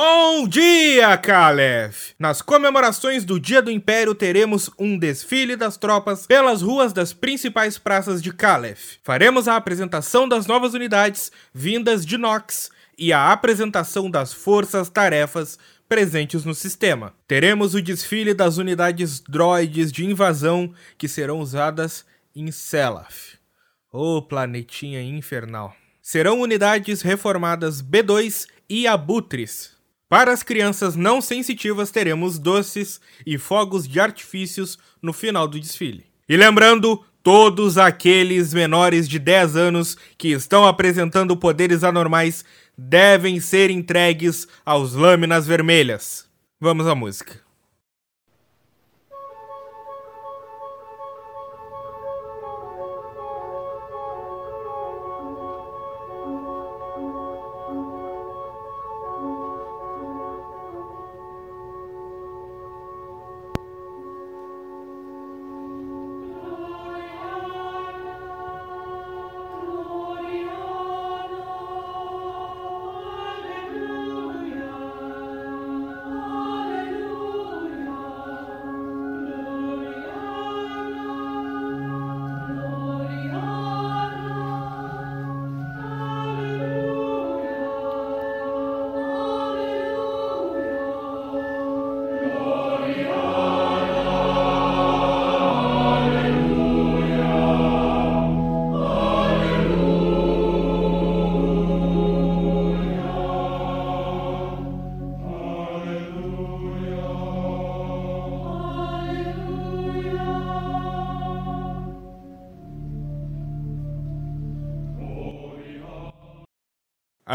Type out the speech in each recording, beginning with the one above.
Bom dia, Calef! Nas comemorações do Dia do Império teremos um desfile das tropas pelas ruas das principais praças de Calef. Faremos a apresentação das novas unidades vindas de Nox e a apresentação das forças-tarefas presentes no sistema. Teremos o desfile das unidades droides de invasão que serão usadas em Selaf. Ô oh, planetinha infernal. Serão unidades reformadas B2 e Abutres, para as crianças não sensitivas, teremos doces e fogos de artifícios no final do desfile. E lembrando, todos aqueles menores de 10 anos que estão apresentando poderes anormais devem ser entregues aos Lâminas Vermelhas. Vamos à música.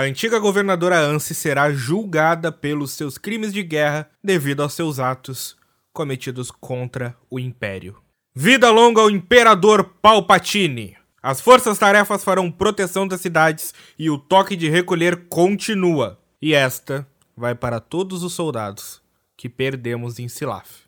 Antiga governadora Anse será julgada pelos seus crimes de guerra devido aos seus atos cometidos contra o Império. Vida longa ao Imperador Palpatine! As forças-tarefas farão proteção das cidades e o toque de recolher continua. E esta vai para todos os soldados que perdemos em Silaf.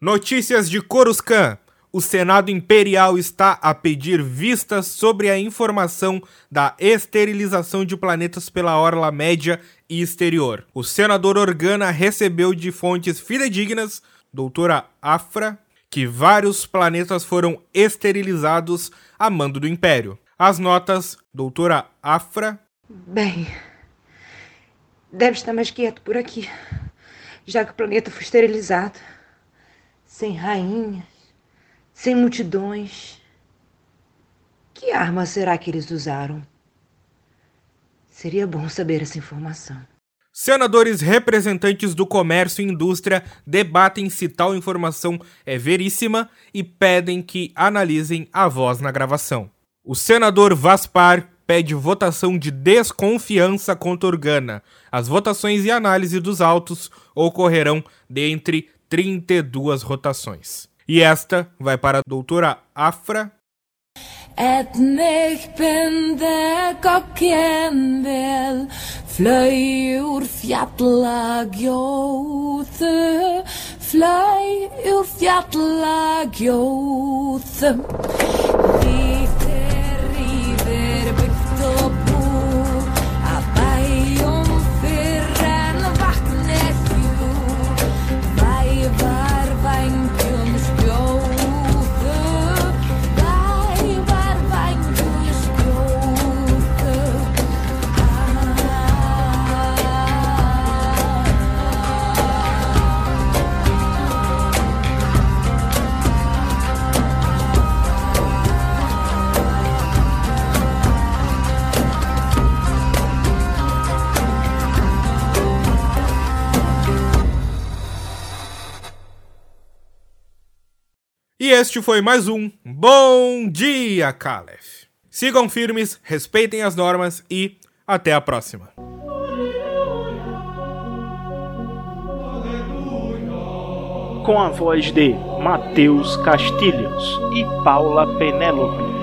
Notícias de Coruscant. O Senado Imperial está a pedir vistas sobre a informação da esterilização de planetas pela Orla Média e Exterior. O senador Organa recebeu de fontes fidedignas, doutora Afra, que vários planetas foram esterilizados a mando do Império. As notas, doutora Afra. Bem, deve estar mais quieto por aqui, já que o planeta foi esterilizado. Sem rainhas, sem multidões. Que arma será que eles usaram? Seria bom saber essa informação. Senadores representantes do comércio e indústria debatem se tal informação é veríssima e pedem que analisem a voz na gravação. O senador Vaspar pede votação de desconfiança contra Organa. As votações e análise dos autos ocorrerão dentre 32 rotações. E esta vai para a doutora Afra Einnig bindeg og kendel fløy ur fjallagjóðu, fløy ur fjallagjóðu. E este foi mais um Bom Dia, Calef. Sigam firmes, respeitem as normas e até a próxima. Com a voz de Matheus Castilhos e Paula Penélope.